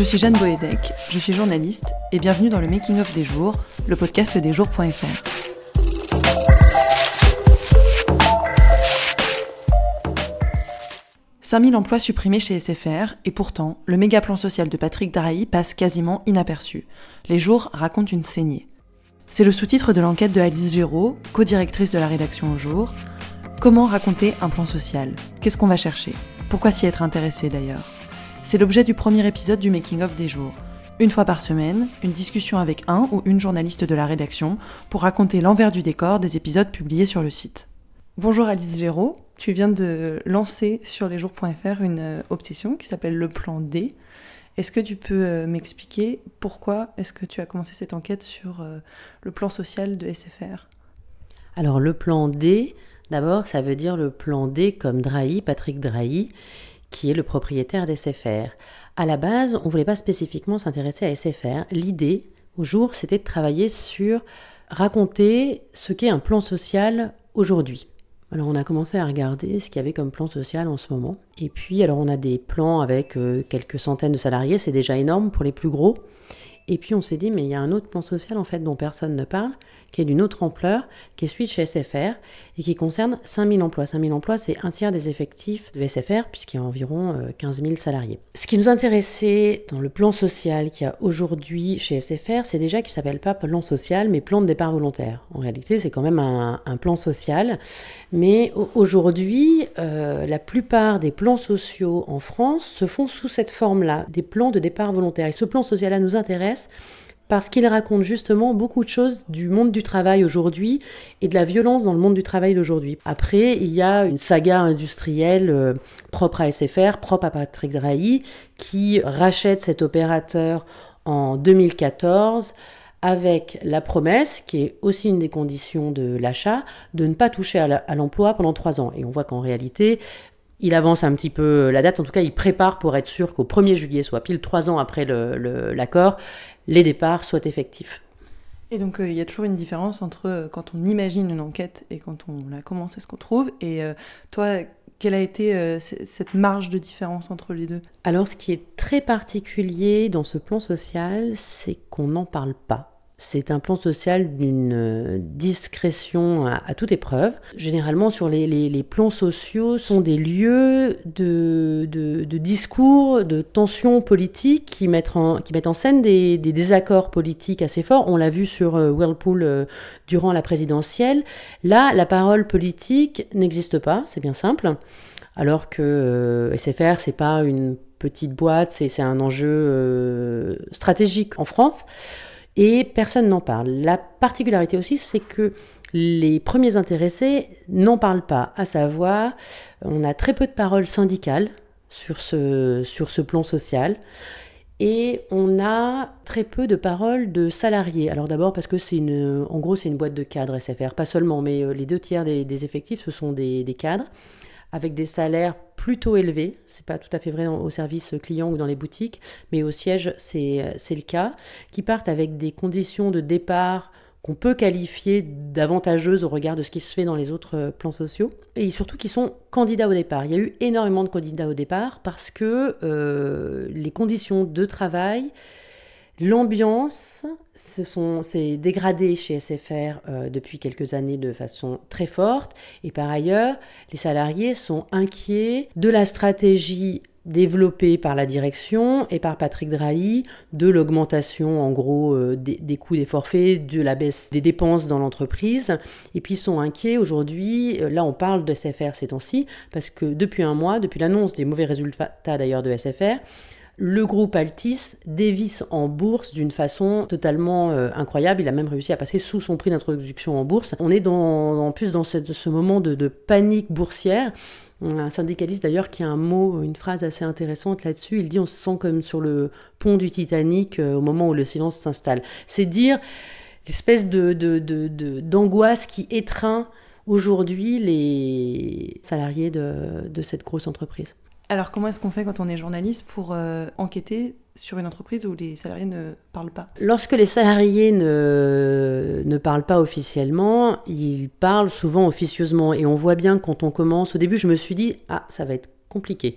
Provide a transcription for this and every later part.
Je suis Jeanne Boézek, je suis journaliste et bienvenue dans le Making of des jours, le podcast des jours.fr. 5000 emplois supprimés chez SFR, et pourtant, le méga plan social de Patrick Drahi passe quasiment inaperçu. Les jours racontent une saignée. C'est le sous-titre de l'enquête de Alice Géraud, co-directrice de la rédaction au jour. Comment raconter un plan social? Qu'est-ce qu'on va chercher? Pourquoi s'y être intéressé d'ailleurs? C'est l'objet du premier épisode du Making of des jours. Une fois par semaine, une discussion avec un ou une journaliste de la rédaction pour raconter l'envers du décor des épisodes publiés sur le site. Bonjour Alice Géraud, tu viens de lancer sur lesjours.fr une euh, obsession qui s'appelle le plan D. Est-ce que tu peux euh, m'expliquer pourquoi est-ce que tu as commencé cette enquête sur euh, le plan social de SFR Alors le plan D, d'abord ça veut dire le plan D comme Drahi, Patrick Drahi, qui est le propriétaire d'SFR. À la base, on ne voulait pas spécifiquement s'intéresser à SFR. L'idée, au jour, c'était de travailler sur raconter ce qu'est un plan social aujourd'hui. Alors on a commencé à regarder ce qu'il y avait comme plan social en ce moment. Et puis alors on a des plans avec euh, quelques centaines de salariés, c'est déjà énorme pour les plus gros. Et puis on s'est dit mais il y a un autre plan social en fait dont personne ne parle, qui est d'une autre ampleur, qui est celui de chez SFR et qui concerne 5000 emplois. 5000 emplois, c'est un tiers des effectifs de SFR, puisqu'il y a environ 15 euh, 000 salariés. Ce qui nous intéressait dans le plan social qu'il y a aujourd'hui chez SFR, c'est déjà qu'il ne s'appelle pas plan social, mais plan de départ volontaire. En réalité, c'est quand même un, plan social. Mais aujourd'hui, euh, la plupart des plans sociaux en France se font sous cette forme-là, des plans de départ volontaire. Et ce plan social-là nous intéresse parce qu'il raconte justement beaucoup de choses du monde du travail aujourd'hui et de la violence dans le monde du travail d'aujourd'hui. Après, il y a une saga industrielle euh, propre à SFR, propre à Patrick Drahi, qui rachète cet opérateur en 2014 avec la promesse, qui est aussi une des conditions de l'achat, de ne pas toucher à l'emploi pendant trois ans. Et on voit qu'en réalité, il avance un petit peu la date, en tout cas il prépare pour être sûr qu'au 1er juillet, soit pile trois ans après l'accord, les départs soient effectifs. Et donc euh, il y a toujours une différence entre euh, quand on imagine une enquête et quand on la commence et ce qu'on trouve? Et euh, toi, quelle a été cette marge de différence entre les deux? Alors ce qui est très particulier dans ce plan social, c'est qu'on n'en parle pas. C'est un plan social d'une euh, discrétion à, toute épreuve. Généralement, sur les, plans sociaux, sont des lieux de, discours, de tensions politiques qui mettent en, qui mettent en scène des, désaccords politiques assez forts. On l'a vu sur euh, Whirlpool euh, durant la présidentielle. Là, la parole politique n'existe pas, c'est bien simple. Alors que SFR, c'est pas une petite boîte, c'est un enjeu stratégique en France et personne n'en parle. La particularité aussi, c'est que les premiers intéressés n'en parlent pas, à savoir, on a très peu de paroles syndicales sur ce, plan social. Et on a très peu de paroles de salariés. Alors d'abord parce que c'est une, en boîte de cadres SFR, pas seulement, mais euh, les deux tiers des, effectifs ce sont des cadres avec des salaires plutôt élevés. C'est pas tout à fait vrai au service client ou dans les boutiques, mais au siège, c'est le cas, qui partent avec des conditions de départ qu'on peut qualifier d'avantageuses au regard de ce qui se fait dans les autres euh, plans sociaux, et surtout qui sont candidats au départ. Il y a eu énormément de candidats au départ parce que euh, les conditions de travail L'ambiance s'est dégradée chez SFR euh, depuis quelques années de façon très forte. Et par ailleurs, les salariés sont inquiets de la stratégie développée par la direction et par Patrick Drahi de l'augmentation en gros euh, des, coûts des forfaits, de la baisse des dépenses dans l'entreprise. Et puis ils sont inquiets aujourd'hui, euh, là on parle de SFR ces temps-ci parce que depuis un mois, depuis l'annonce des mauvais résultats d'ailleurs de SFR, le groupe Altis dévisse en bourse d'une façon totalement euh, incroyable. Il a même réussi à passer sous son prix d'introduction en bourse. On est en plus dans ce moment de, panique boursière. Un syndicaliste d'ailleurs qui a un mot, une phrase assez intéressante là-dessus. Il dit on se sent comme sur le pont du Titanic euh, au moment où le silence s'installe. C'est dire l'espèce d'angoisse qui étreint aujourd'hui les salariés de cette grosse entreprise. Alors comment est-ce qu'on fait quand on est journaliste pour euh, enquêter sur une entreprise où les salariés ne parlent pas? Lorsque les salariés ne, ne parlent pas officiellement, ils parlent souvent officieusement. Et on voit bien quand on commence, au début je me suis dit, ah ça va être compliqué.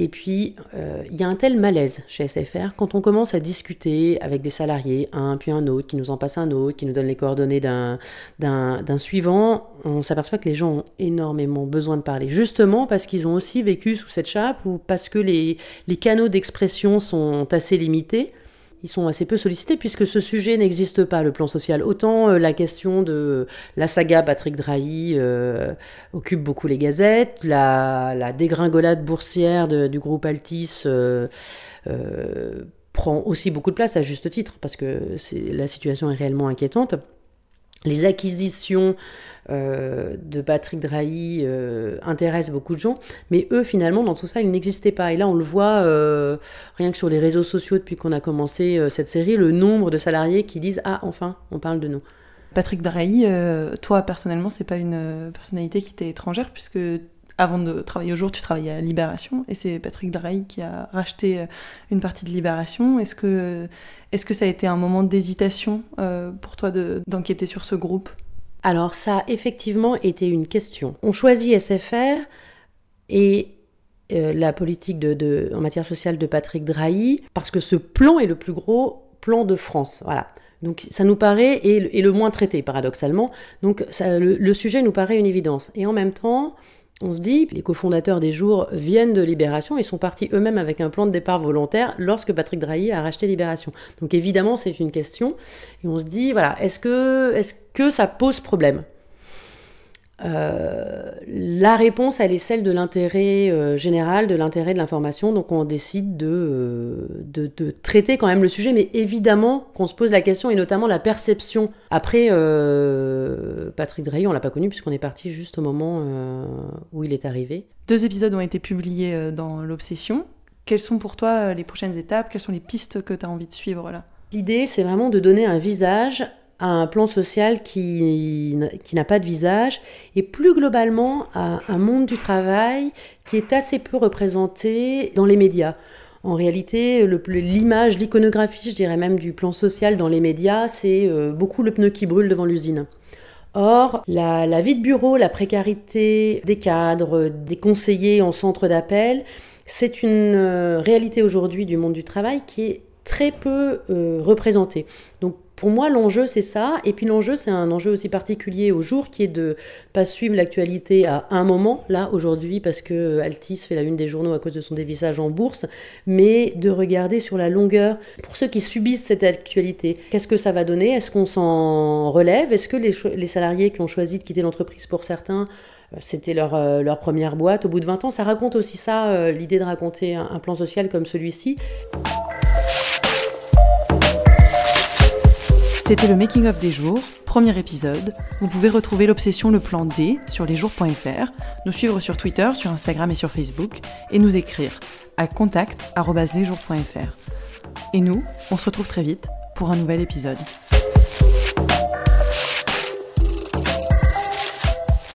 Et puis, euh, il y a un tel malaise chez SFR quand on commence à discuter avec des salariés, un puis un autre, qui nous en passe un autre, qui nous donne les coordonnées d'un, suivant, on s'aperçoit que les gens ont énormément besoin de parler, justement parce qu'ils ont aussi vécu sous cette chape ou parce que les, les canaux d'expression sont assez limités ils sont assez peu sollicités puisque ce sujet n'existe pas, le plan social. Autant euh, la question de la saga Patrick Drahi euh, occupe beaucoup les gazettes, la, dégringolade boursière du groupe Altis euh, prend aussi beaucoup de place à juste titre parce que la situation est réellement inquiétante les acquisitions euh, de Patrick Drahi euh, intéressent beaucoup de gens, mais eux, finalement, dans tout ça, ils n'existaient pas. Et là, on le voit euh, rien que sur les réseaux sociaux depuis qu'on a commencé cette série, le nombre de salariés qui disent Ah, enfin, on parle de nous. Patrick Drahi, toi, personnellement, c'est pas une personnalité qui t'est étrangère, puisque avant de travailler au jour, tu travaillais à Libération, et c'est Patrick Drahi qui a racheté une partie de Libération. Est-ce que est-ce que ça a été un moment d'hésitation euh, pour toi d'enquêter sur ce groupe? Alors ça a effectivement été une question. On choisit SFR et euh, la politique en matière sociale de Patrick Drahi parce que ce plan est le plus gros plan de France. Voilà. Donc ça nous paraît, et, le moins traité paradoxalement, donc le, sujet nous paraît une évidence. Et en même temps, on se dit, les cofondateurs des jours viennent de Libération, ils sont partis eux-mêmes avec un plan de départ volontaire lorsque Patrick Drahi a racheté Libération. Donc évidemment, c'est une question. Et on se dit, voilà, est-ce que, que ça pose problème? Euh, la réponse, elle est celle de l'intérêt euh, général, de l'intérêt de l'information. Donc on décide euh, de, de, traiter quand même le sujet, mais évidemment qu'on se pose la question, et notamment la perception. Après, Patrick Drahi, on l'a pas connu puisqu'on est parti juste au moment où il est arrivé. Deux épisodes ont été publiés dans l'Obsession. Quelles sont pour toi les prochaines étapes? Quelles sont les pistes que tu as envie de suivre là? L'idée, c'est vraiment de donner un visage à un plan social qui, qui n'a pas de visage et plus globalement à un monde du travail qui est assez peu représenté dans les médias. En réalité, l'image, l'iconographie, je dirais même du plan social dans les médias, c'est euh, beaucoup le pneu qui brûle devant l'usine. Or, la, la, vie de bureau, la précarité des cadres, des conseillers en centre d'appel, c'est une euh, réalité aujourd'hui du monde du travail qui est très peu euh, représentée. Donc pour moi, l'enjeu, c'est ça. Et puis l'enjeu, c'est un enjeu aussi particulier au jour, qui est de pas suivre l'actualité à un moment, là, aujourd'hui, parce que Altis fait la une des journaux à cause de son dévissage en bourse, mais de regarder sur la longueur, pour ceux qui subissent cette actualité, qu'est-ce que ça va donner? Est-ce qu'on s'en relève? Est-ce que les, salariés qui ont choisi de quitter l'entreprise, pour certains, euh, c'était leur, euh, leur, première boîte? Au bout de 20 ans Ça raconte aussi ça, euh, l'idée de raconter un plan social comme celui-ci. C'était le Making of des jours, premier épisode. Vous pouvez retrouver l'obsession Le Plan D sur lesjours.fr, nous suivre sur Twitter, sur Instagram et sur Facebook, et nous écrire à contact.lesjours.fr. Et nous, on se retrouve très vite pour un nouvel épisode.